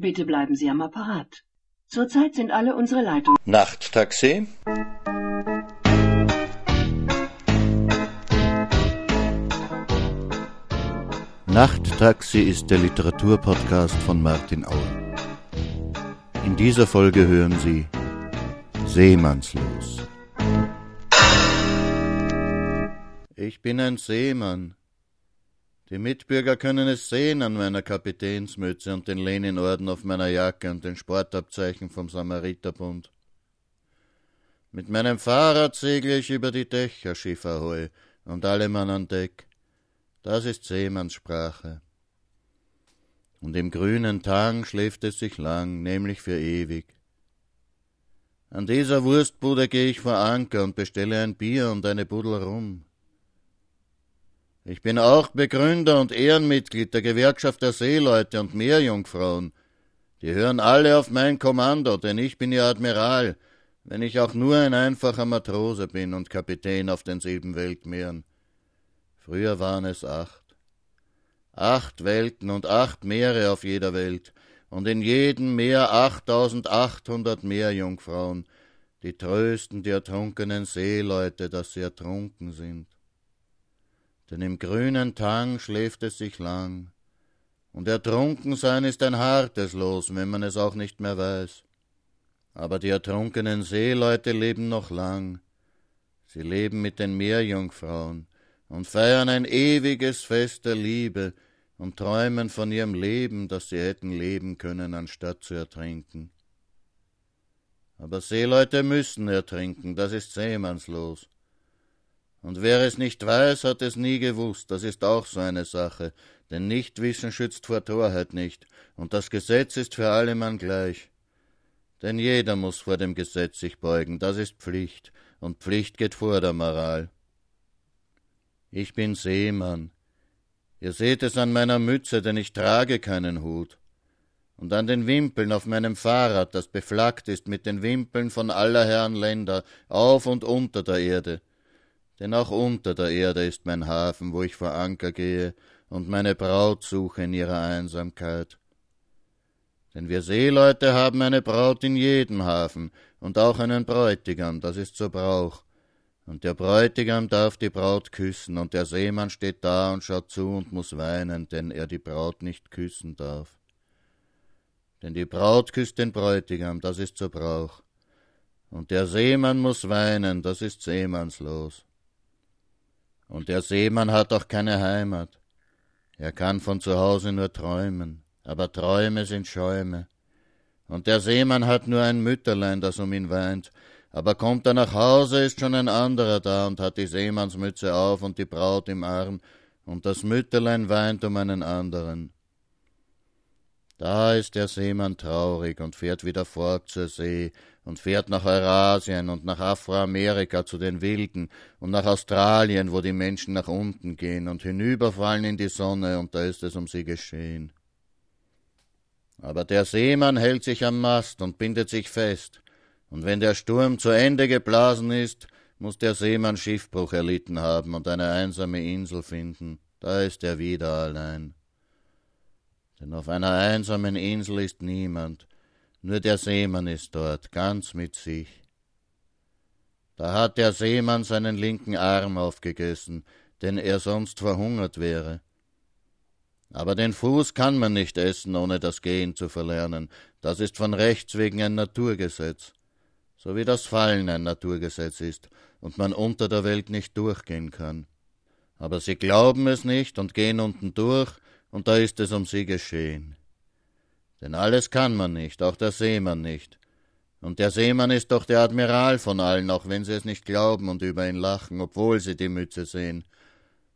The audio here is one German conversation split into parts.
Bitte bleiben Sie am Apparat. Zurzeit sind alle unsere Leitungen. Nachttaxi? Nachttaxi ist der Literaturpodcast von Martin Auer. In dieser Folge hören Sie Seemannslos. Ich bin ein Seemann. Die Mitbürger können es sehen an meiner Kapitänsmütze und den Leninorden auf meiner Jacke und den Sportabzeichen vom Samariterbund. Mit meinem Fahrrad segle ich über die Dächer, Schiff und alle Mann an Deck. Das ist Seemannssprache. Und im grünen Tang schläft es sich lang, nämlich für ewig. An dieser Wurstbude gehe ich vor Anker und bestelle ein Bier und eine Buddel rum. Ich bin auch Begründer und Ehrenmitglied der Gewerkschaft der Seeleute und Meerjungfrauen. Die hören alle auf mein Kommando, denn ich bin ihr Admiral, wenn ich auch nur ein einfacher Matrose bin und Kapitän auf den sieben Weltmeeren. Früher waren es acht. Acht Welten und acht Meere auf jeder Welt, und in jedem Meer achttausendachthundert Meerjungfrauen, die trösten die ertrunkenen Seeleute, dass sie ertrunken sind denn im grünen Tang schläft es sich lang, und Ertrunkensein ist ein hartes Los, wenn man es auch nicht mehr weiß. Aber die ertrunkenen Seeleute leben noch lang, sie leben mit den Meerjungfrauen und feiern ein ewiges Fest der Liebe und träumen von ihrem Leben, das sie hätten leben können, anstatt zu ertrinken. Aber Seeleute müssen ertrinken, das ist seemannslos. Und wer es nicht weiß, hat es nie gewusst, das ist auch so eine Sache, denn Nichtwissen schützt vor Torheit nicht, und das Gesetz ist für alle Mann gleich. Denn jeder muss vor dem Gesetz sich beugen, das ist Pflicht, und Pflicht geht vor der Moral. Ich bin Seemann. Ihr seht es an meiner Mütze, denn ich trage keinen Hut. Und an den Wimpeln auf meinem Fahrrad, das beflaggt ist mit den Wimpeln von aller Herren Länder, auf und unter der Erde denn auch unter der Erde ist mein Hafen, wo ich vor Anker gehe und meine Braut suche in ihrer Einsamkeit. Denn wir Seeleute haben eine Braut in jedem Hafen und auch einen Bräutigam, das ist so Brauch. Und der Bräutigam darf die Braut küssen, und der Seemann steht da und schaut zu und muss weinen, denn er die Braut nicht küssen darf. Denn die Braut küsst den Bräutigam, das ist so Brauch. Und der Seemann muss weinen, das ist seemannslos. Und der Seemann hat auch keine Heimat. Er kann von zu Hause nur träumen, aber Träume sind Schäume. Und der Seemann hat nur ein Mütterlein, das um ihn weint, aber kommt er nach Hause, ist schon ein anderer da und hat die Seemannsmütze auf und die Braut im Arm, und das Mütterlein weint um einen anderen. Da ist der Seemann traurig und fährt wieder fort zur See und fährt nach Eurasien und nach Afroamerika zu den Wilden und nach Australien, wo die Menschen nach unten gehen und hinüberfallen in die Sonne und da ist es um sie geschehen. Aber der Seemann hält sich am Mast und bindet sich fest, und wenn der Sturm zu Ende geblasen ist, muss der Seemann Schiffbruch erlitten haben und eine einsame Insel finden, da ist er wieder allein denn auf einer einsamen Insel ist niemand, nur der Seemann ist dort, ganz mit sich. Da hat der Seemann seinen linken Arm aufgegessen, denn er sonst verhungert wäre. Aber den Fuß kann man nicht essen, ohne das Gehen zu verlernen, das ist von Rechts wegen ein Naturgesetz, so wie das Fallen ein Naturgesetz ist und man unter der Welt nicht durchgehen kann. Aber sie glauben es nicht und gehen unten durch, und da ist es um sie geschehen. Denn alles kann man nicht, auch der Seemann nicht. Und der Seemann ist doch der Admiral von allen, auch wenn sie es nicht glauben und über ihn lachen, obwohl sie die Mütze sehen.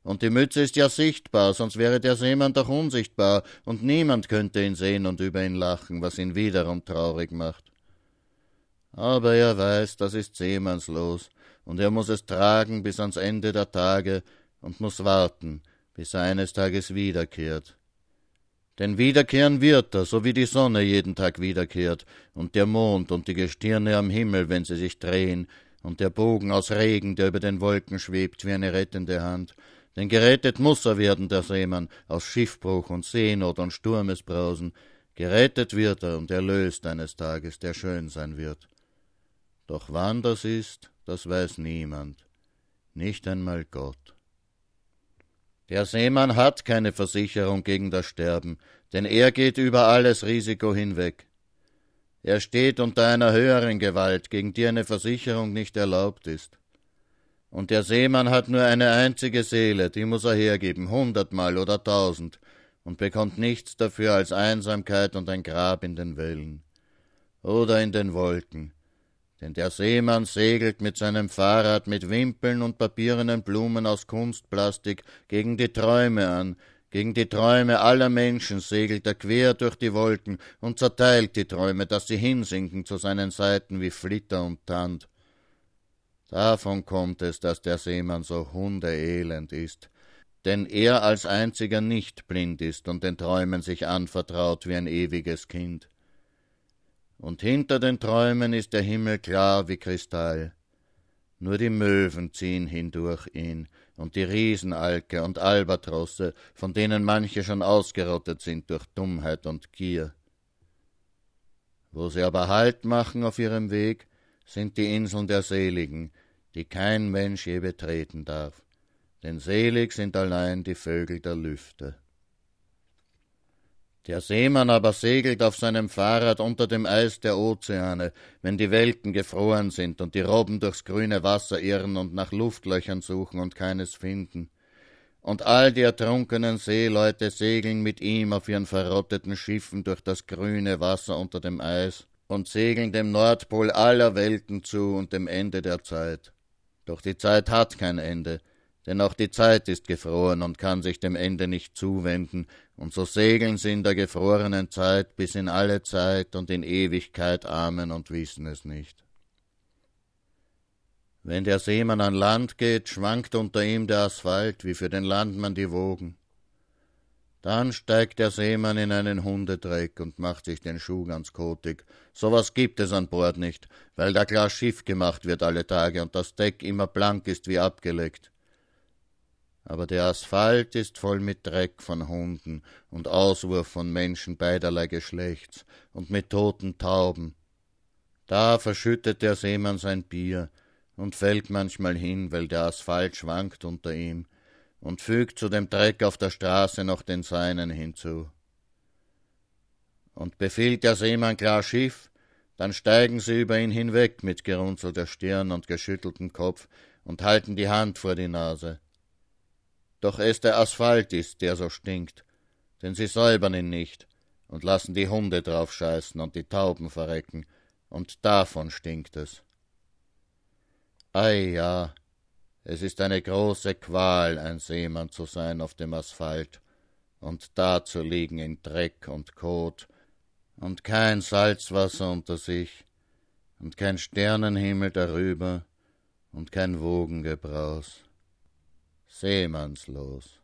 Und die Mütze ist ja sichtbar, sonst wäre der Seemann doch unsichtbar, und niemand könnte ihn sehen und über ihn lachen, was ihn wiederum traurig macht. Aber er weiß, das ist seemannslos, und er muss es tragen bis ans Ende der Tage und muss warten, bis er eines Tages wiederkehrt. Denn wiederkehren wird er, so wie die Sonne jeden Tag wiederkehrt, und der Mond und die Gestirne am Himmel, wenn sie sich drehen, und der Bogen aus Regen, der über den Wolken schwebt wie eine rettende Hand. Denn gerettet muss er werden, der Seemann, aus Schiffbruch und Seenot und Sturmesbrausen. Gerettet wird er und erlöst eines Tages, der schön sein wird. Doch wann das ist, das weiß niemand, nicht einmal Gott. Der Seemann hat keine Versicherung gegen das Sterben, denn er geht über alles Risiko hinweg. Er steht unter einer höheren Gewalt, gegen die eine Versicherung nicht erlaubt ist. Und der Seemann hat nur eine einzige Seele, die muss er hergeben, hundertmal oder tausend, und bekommt nichts dafür als Einsamkeit und ein Grab in den Wellen oder in den Wolken. Denn der Seemann segelt mit seinem Fahrrad mit Wimpeln und papierenen Blumen aus Kunstplastik gegen die Träume an, gegen die Träume aller Menschen segelt er quer durch die Wolken und zerteilt die Träume, dass sie hinsinken zu seinen Seiten wie Flitter und Tand. Davon kommt es, dass der Seemann so hundeelend ist, denn er als einziger nicht blind ist und den Träumen sich anvertraut wie ein ewiges Kind. Und hinter den Träumen ist der Himmel klar wie Kristall. Nur die Möwen ziehen hindurch ihn, und die Riesenalke und Albatrosse, von denen manche schon ausgerottet sind durch Dummheit und Gier. Wo sie aber Halt machen auf ihrem Weg, sind die Inseln der Seligen, die kein Mensch je betreten darf, denn selig sind allein die Vögel der Lüfte. Der Seemann aber segelt auf seinem Fahrrad unter dem Eis der Ozeane, wenn die Welten gefroren sind und die Robben durchs grüne Wasser irren und nach Luftlöchern suchen und keines finden. Und all die ertrunkenen Seeleute segeln mit ihm auf ihren verrotteten Schiffen durch das grüne Wasser unter dem Eis und segeln dem Nordpol aller Welten zu und dem Ende der Zeit. Doch die Zeit hat kein Ende, denn auch die Zeit ist gefroren und kann sich dem Ende nicht zuwenden, und so segeln sie in der gefrorenen Zeit bis in alle Zeit und in Ewigkeit Amen und wissen es nicht. Wenn der Seemann an Land geht, schwankt unter ihm der Asphalt, wie für den Landmann die Wogen. Dann steigt der Seemann in einen Hundedreck und macht sich den Schuh ganz kotig. So was gibt es an Bord nicht, weil da klar Schiff gemacht wird alle Tage und das Deck immer blank ist wie abgeleckt. Aber der Asphalt ist voll mit Dreck von Hunden und Auswurf von Menschen beiderlei Geschlechts und mit toten Tauben. Da verschüttet der Seemann sein Bier und fällt manchmal hin, weil der Asphalt schwankt unter ihm und fügt zu dem Dreck auf der Straße noch den seinen hinzu. Und befiehlt der Seemann klar Schiff, dann steigen sie über ihn hinweg mit gerunzelter Stirn und geschütteltem Kopf und halten die Hand vor die Nase. Doch es der Asphalt ist, der so stinkt, denn sie säubern ihn nicht und lassen die Hunde drauf scheißen und die Tauben verrecken, und davon stinkt es. Ei ja, es ist eine große Qual, ein Seemann zu sein auf dem Asphalt. Und da zu liegen in Dreck und Kot. Und kein Salzwasser unter sich. Und kein Sternenhimmel darüber. Und kein Wogengebraus. Seemannslos.